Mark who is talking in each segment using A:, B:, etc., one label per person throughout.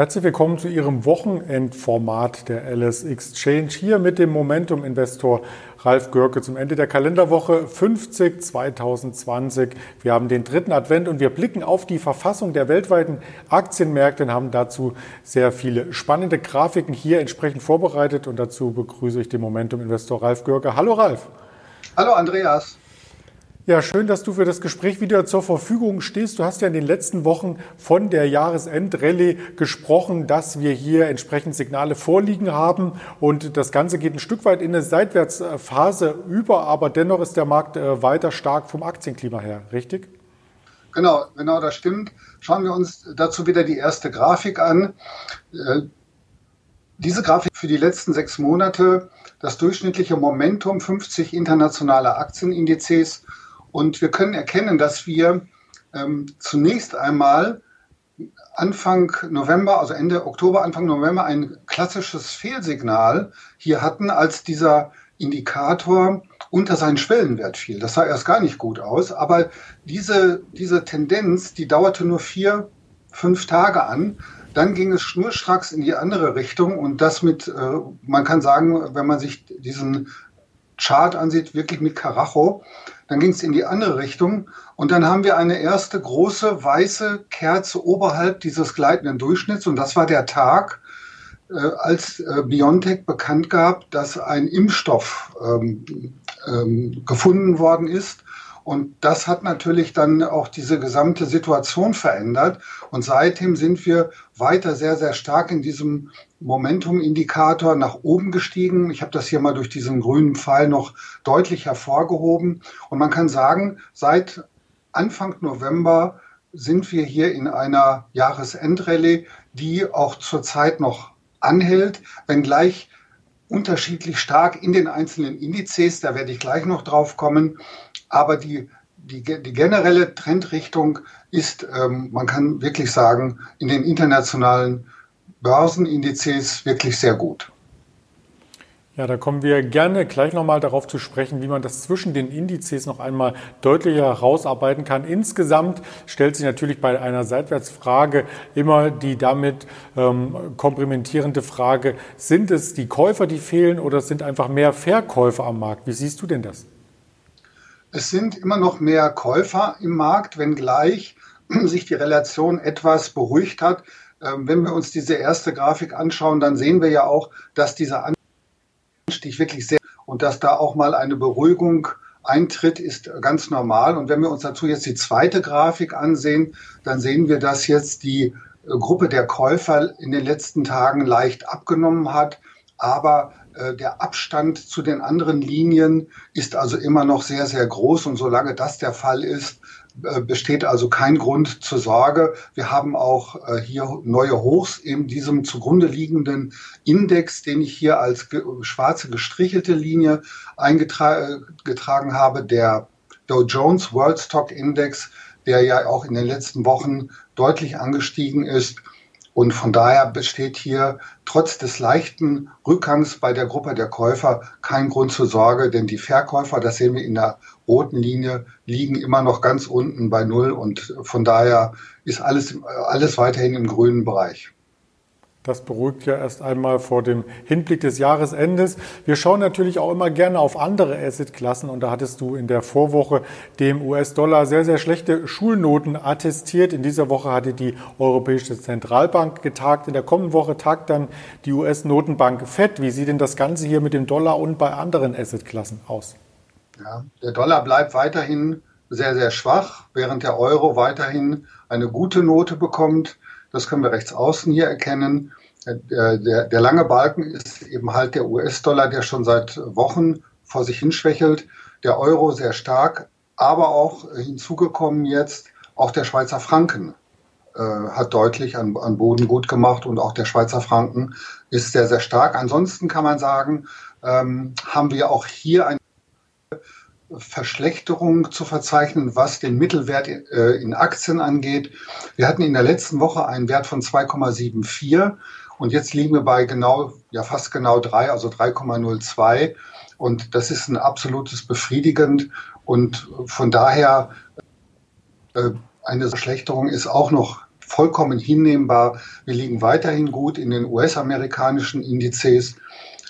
A: Herzlich willkommen zu Ihrem Wochenendformat der LS Exchange. Hier mit dem Momentum-Investor Ralf Görke zum Ende der Kalenderwoche 50 2020. Wir haben den dritten Advent und wir blicken auf die Verfassung der weltweiten Aktienmärkte und haben dazu sehr viele spannende Grafiken hier entsprechend vorbereitet. Und dazu begrüße ich den Momentum-Investor Ralf Görke. Hallo Ralf.
B: Hallo Andreas.
A: Ja, schön, dass du für das Gespräch wieder zur Verfügung stehst. Du hast ja in den letzten Wochen von der Jahresendrallye gesprochen, dass wir hier entsprechend Signale vorliegen haben und das Ganze geht ein Stück weit in eine Seitwärtsphase über, aber dennoch ist der Markt äh, weiter stark vom Aktienklima her, richtig?
B: Genau, genau, das stimmt. Schauen wir uns dazu wieder die erste Grafik an. Äh, diese Grafik für die letzten sechs Monate, das durchschnittliche Momentum 50 internationaler Aktienindizes und wir können erkennen, dass wir ähm, zunächst einmal Anfang November, also Ende Oktober, Anfang November ein klassisches Fehlsignal hier hatten, als dieser Indikator unter seinen Schwellenwert fiel. Das sah erst gar nicht gut aus, aber diese, diese Tendenz, die dauerte nur vier, fünf Tage an. Dann ging es schnurstracks in die andere Richtung und das mit, äh, man kann sagen, wenn man sich diesen Chart ansieht, wirklich mit Karacho. Dann ging es in die andere Richtung und dann haben wir eine erste große weiße Kerze oberhalb dieses gleitenden Durchschnitts und das war der Tag, äh, als äh, BioNTech bekannt gab, dass ein Impfstoff ähm, ähm, gefunden worden ist und das hat natürlich dann auch diese gesamte Situation verändert. Und seitdem sind wir weiter sehr, sehr stark in diesem Momentum-Indikator nach oben gestiegen. Ich habe das hier mal durch diesen grünen Pfeil noch deutlich hervorgehoben. Und man kann sagen, seit Anfang November sind wir hier in einer Jahresendrallye, die auch zurzeit noch anhält, wenngleich unterschiedlich stark in den einzelnen Indizes, da werde ich gleich noch drauf kommen. Aber die, die, die generelle Trendrichtung ist, ähm, man kann wirklich sagen, in den internationalen Börsenindizes wirklich sehr gut.
A: Ja, da kommen wir gerne gleich nochmal darauf zu sprechen, wie man das zwischen den Indizes noch einmal deutlicher herausarbeiten kann. Insgesamt stellt sich natürlich bei einer Seitwärtsfrage immer die damit ähm, komprimentierende Frage, sind es die Käufer, die fehlen oder sind einfach mehr Verkäufer am Markt? Wie siehst du denn das?
B: Es sind immer noch mehr Käufer im Markt, wenngleich sich die Relation etwas beruhigt hat. Ähm, wenn wir uns diese erste Grafik anschauen, dann sehen wir ja auch, dass dieser Anstieg wirklich sehr und dass da auch mal eine Beruhigung eintritt, ist ganz normal. Und wenn wir uns dazu jetzt die zweite Grafik ansehen, dann sehen wir, dass jetzt die äh, Gruppe der Käufer in den letzten Tagen leicht abgenommen hat, aber der Abstand zu den anderen Linien ist also immer noch sehr, sehr groß. Und solange das der Fall ist, äh, besteht also kein Grund zur Sorge. Wir haben auch äh, hier neue Hochs in diesem zugrunde liegenden Index, den ich hier als schwarze gestrichelte Linie eingetragen habe, der Dow Jones World Stock Index, der ja auch in den letzten Wochen deutlich angestiegen ist. Und von daher besteht hier trotz des leichten Rückgangs bei der Gruppe der Käufer kein Grund zur Sorge, denn die Verkäufer, das sehen wir in der roten Linie, liegen immer noch ganz unten bei Null und von daher ist alles, alles weiterhin im grünen Bereich.
A: Das beruhigt ja erst einmal vor dem Hinblick des Jahresendes. Wir schauen natürlich auch immer gerne auf andere Assetklassen und da hattest du in der Vorwoche dem US-Dollar sehr, sehr schlechte Schulnoten attestiert. In dieser Woche hatte die Europäische Zentralbank getagt. In der kommenden Woche tagt dann die US-Notenbank FED. Wie sieht denn das Ganze hier mit dem Dollar und bei anderen Assetklassen aus?
B: Ja, der Dollar bleibt weiterhin sehr, sehr schwach, während der Euro weiterhin eine gute Note bekommt. Das können wir rechts außen hier erkennen. Der, der, der lange Balken ist eben halt der US-Dollar, der schon seit Wochen vor sich hinschwächelt. Der Euro sehr stark, aber auch hinzugekommen jetzt auch der Schweizer Franken äh, hat deutlich an, an Boden gut gemacht und auch der Schweizer Franken ist sehr, sehr stark. Ansonsten kann man sagen, ähm, haben wir auch hier ein Verschlechterung zu verzeichnen, was den Mittelwert äh, in Aktien angeht. Wir hatten in der letzten Woche einen Wert von 2,74 und jetzt liegen wir bei genau, ja fast genau drei, also 3,02. Und das ist ein absolutes befriedigend und von daher äh, eine Verschlechterung ist auch noch vollkommen hinnehmbar. Wir liegen weiterhin gut in den US-amerikanischen Indizes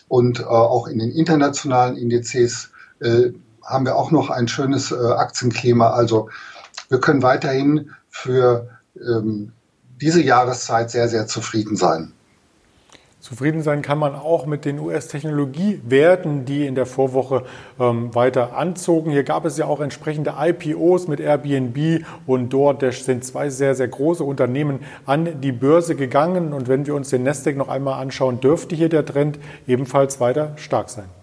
B: und äh, auch in den internationalen Indizes haben wir auch noch ein schönes äh, Aktienklima. Also wir können weiterhin für ähm, diese Jahreszeit sehr, sehr zufrieden sein.
A: Zufrieden sein kann man auch mit den US-Technologiewerten, die in der Vorwoche ähm, weiter anzogen. Hier gab es ja auch entsprechende IPOs mit Airbnb und DoorDash sind zwei sehr, sehr große Unternehmen an die Börse gegangen. Und wenn wir uns den Nasdaq noch einmal anschauen, dürfte hier der Trend ebenfalls weiter stark sein.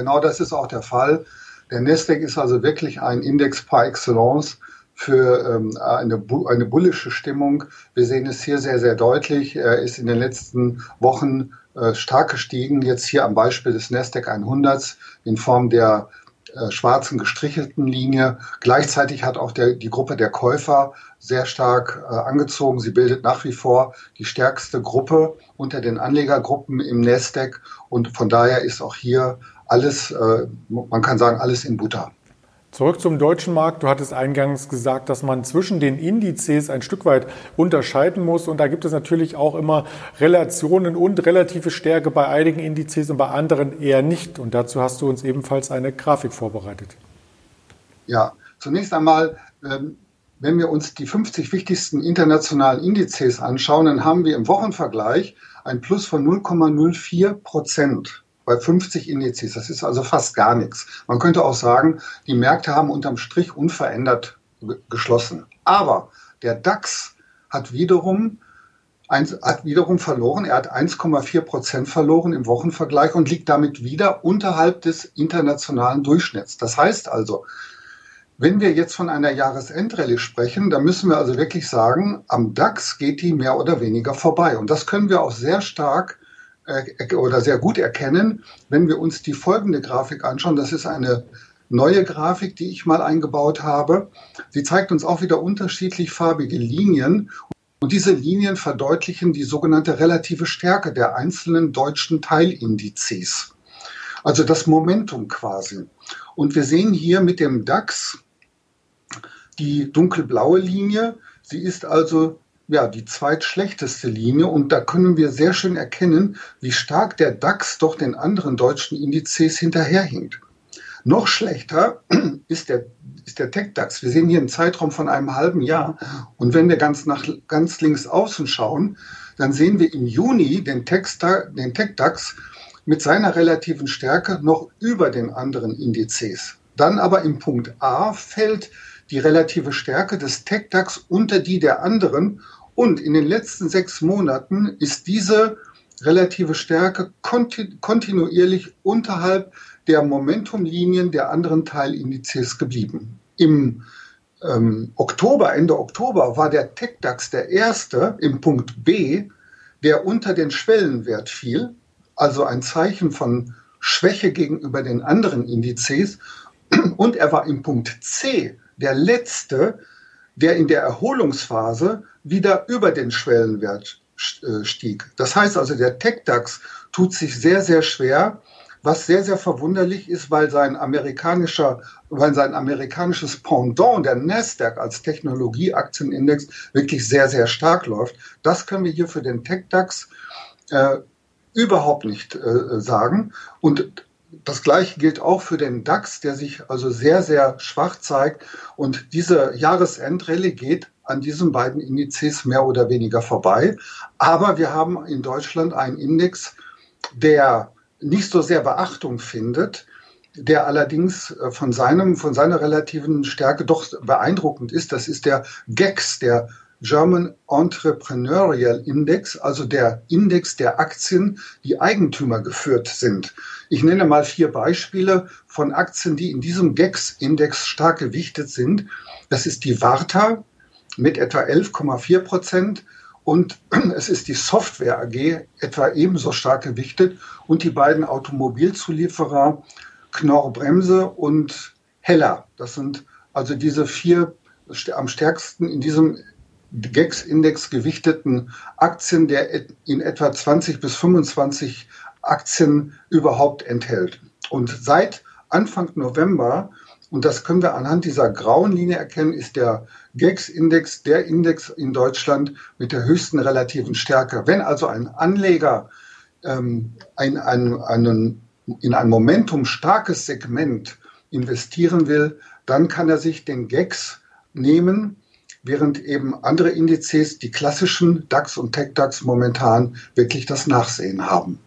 B: Genau das ist auch der Fall. Der Nasdaq ist also wirklich ein Index par excellence für ähm, eine, eine bullische Stimmung. Wir sehen es hier sehr, sehr deutlich. Er ist in den letzten Wochen äh, stark gestiegen. Jetzt hier am Beispiel des Nasdaq 100 in Form der äh, schwarzen gestrichelten Linie. Gleichzeitig hat auch der, die Gruppe der Käufer sehr stark äh, angezogen. Sie bildet nach wie vor die stärkste Gruppe unter den Anlegergruppen im Nasdaq und von daher ist auch hier alles, äh, man kann sagen, alles in Butter.
A: Zurück zum deutschen Markt. Du hattest eingangs gesagt, dass man zwischen den Indizes ein Stück weit unterscheiden muss. Und da gibt es natürlich auch immer Relationen und relative Stärke bei einigen Indizes und bei anderen eher nicht. Und dazu hast du uns ebenfalls eine Grafik vorbereitet.
B: Ja, zunächst einmal, ähm, wenn wir uns die 50 wichtigsten internationalen Indizes anschauen, dann haben wir im Wochenvergleich ein Plus von 0,04 Prozent bei 50 Indizes. Das ist also fast gar nichts. Man könnte auch sagen, die Märkte haben unterm Strich unverändert geschlossen. Aber der DAX hat wiederum hat wiederum verloren. Er hat 1,4 Prozent verloren im Wochenvergleich und liegt damit wieder unterhalb des internationalen Durchschnitts. Das heißt also, wenn wir jetzt von einer Jahresendrallye sprechen, dann müssen wir also wirklich sagen, am DAX geht die mehr oder weniger vorbei. Und das können wir auch sehr stark oder sehr gut erkennen, wenn wir uns die folgende Grafik anschauen. Das ist eine neue Grafik, die ich mal eingebaut habe. Sie zeigt uns auch wieder unterschiedlich farbige Linien. Und diese Linien verdeutlichen die sogenannte relative Stärke der einzelnen deutschen Teilindizes. Also das Momentum quasi. Und wir sehen hier mit dem DAX die dunkelblaue Linie. Sie ist also ja, die zweitschlechteste Linie und da können wir sehr schön erkennen, wie stark der DAX doch den anderen deutschen Indizes hinterherhinkt. Noch schlechter ist der, ist der Tech-DAX. Wir sehen hier einen Zeitraum von einem halben Jahr. Und wenn wir ganz, nach, ganz links außen schauen, dann sehen wir im Juni den Tech-DAX mit seiner relativen Stärke noch über den anderen Indizes. Dann aber im Punkt A fällt die relative Stärke des Tech-DAX unter die der anderen und in den letzten sechs Monaten ist diese relative Stärke kontinuierlich unterhalb der Momentumlinien der anderen Teilindizes geblieben. Im ähm, Oktober, Ende Oktober, war der TechDAX der erste im Punkt B, der unter den Schwellenwert fiel, also ein Zeichen von Schwäche gegenüber den anderen Indizes. Und er war im Punkt C der letzte, der in der Erholungsphase wieder über den Schwellenwert äh, stieg. Das heißt also, der TechDAX tut sich sehr, sehr schwer, was sehr, sehr verwunderlich ist, weil sein amerikanischer, weil sein amerikanisches Pendant, der Nasdaq als Technologieaktienindex, wirklich sehr, sehr stark läuft. Das können wir hier für den TechDAX äh, überhaupt nicht äh, sagen. Und das gleiche gilt auch für den DAX, der sich also sehr, sehr schwach zeigt. Und diese Jahresendrallye geht an diesen beiden Indizes mehr oder weniger vorbei. Aber wir haben in Deutschland einen Index, der nicht so sehr Beachtung findet, der allerdings äh, von, seinem, von seiner relativen Stärke doch beeindruckend ist. Das ist der GEX, der German Entrepreneurial Index, also der Index der Aktien, die Eigentümer geführt sind. Ich nenne mal vier Beispiele von Aktien, die in diesem GEX-Index stark gewichtet sind. Das ist die Warta, mit etwa 11,4 Prozent. Und es ist die Software AG etwa ebenso stark gewichtet und die beiden Automobilzulieferer Knorr Bremse und Heller. Das sind also diese vier am stärksten in diesem GEX-Index gewichteten Aktien, der in etwa 20 bis 25 Aktien überhaupt enthält. Und seit Anfang November Und das können wir anhand dieser grauen Linie erkennen, ist der GEX-Index der Index in Deutschland mit der höchsten relativen Stärke. Wenn also ein Anleger ähm, ein, ein, einen, in ein Momentum starkes Segment investieren will, dann kann er sich den GEX nehmen, während eben andere Indizes, die klassischen DAX und TechDAX momentan wirklich das Nachsehen haben.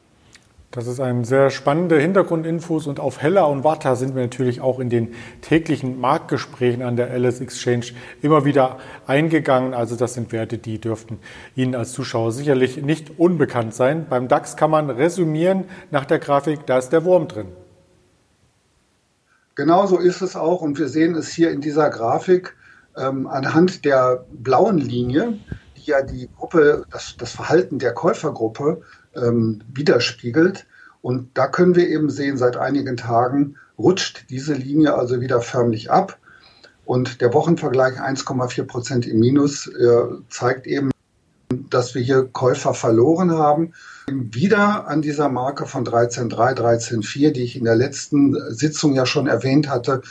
A: Das ist ein sehr spannender Hintergrundinfos und auf Heller und Warta sind wir natürlich auch in den täglichen Marktgesprächen an der LS Exchange immer wieder eingegangen. Also das sind Werte, die dürften Ihnen als Zuschauer sicherlich nicht unbekannt sein. Beim DAX kann man resümieren nach der Grafik, da ist der Wurm drin.
B: Genau so ist es auch und wir sehen es hier in dieser Grafik ähm, anhand der blauen Linie, die ja die Gruppe, das, das Verhalten der Käufergruppe ähm, widerspiegelt. Und da können wir eben sehen, seit einigen Tagen rutscht diese Linie also wieder förmlich ab. Und der Wochenvergleich 1,4 Prozent im Minus äh, zeigt eben, dass wir hier Käufer verloren haben. Wieder an dieser Marke von 13,3, 13,4, die ich in der letzten Sitzung ja schon erwähnt hatte.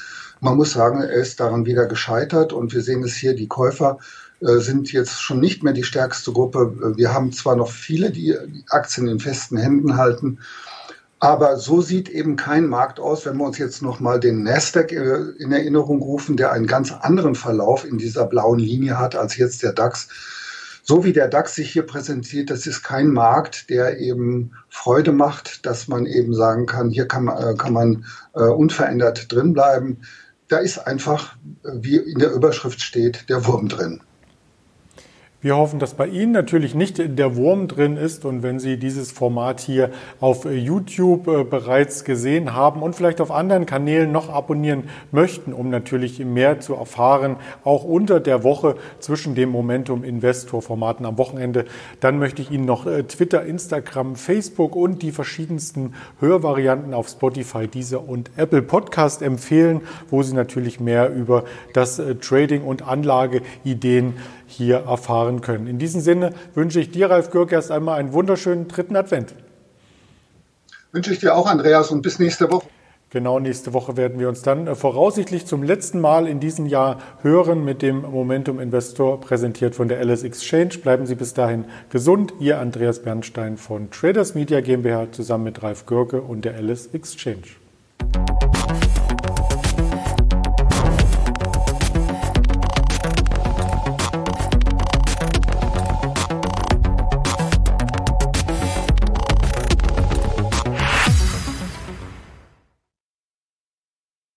B: Man muss sagen, er ist daran wieder gescheitert und wir sehen es hier, die Käufer sind jetzt schon nicht mehr die stärkste Gruppe. Wir haben zwar noch viele, die Aktien in festen Händen halten, aber so sieht eben kein Markt aus, wenn wir uns jetzt nochmal den Nasdaq äh, in Erinnerung rufen, der einen ganz anderen Verlauf in dieser blauen Linie hat als jetzt der DAX. So wie der DAX sich hier präsentiert, das ist kein Markt, der eben Freude macht, dass man eben sagen kann, hier kann äh, kann man unverändert drin bleiben. Da ist einfach, wie in der Überschrift steht, der Wurm drin.
A: Wir hoffen, dass bei Ihnen natürlich nicht der Wurm drin ist und wenn Sie dieses Format hier auf YouTube äh, bereits gesehen haben und vielleicht auf anderen Kanälen noch abonnieren möchten, um natürlich mehr zu erfahren, auch unter der Woche zwischen dem Momentum Investor Formaten am Wochenende, dann möchte ich Ihnen noch äh, Twitter, Instagram, Facebook und die verschiedensten Hörvarianten auf Spotify, Deezer und Apple Podcast empfehlen, wo Sie natürlich mehr über das äh, Trading und Anlageideen hier erfahren können. In diesem Sinne wünsche ich dir, Ralf Gürk, erst einmal einen wunderschönen dritten Advent.
B: Wünsche ich dir auch, Andreas, und bis nächste Woche.
A: Genau, nächste Woche werden wir uns dann äh, voraussichtlich zum letzten Mal in diesem Jahr hören mit dem Momentum Investor, präsentiert von der LS Exchange. Bleiben Sie bis dahin gesund. Ihr Andreas Bernstein von Traders Media GmbH zusammen mit Ralf Gürke und der LS Exchange.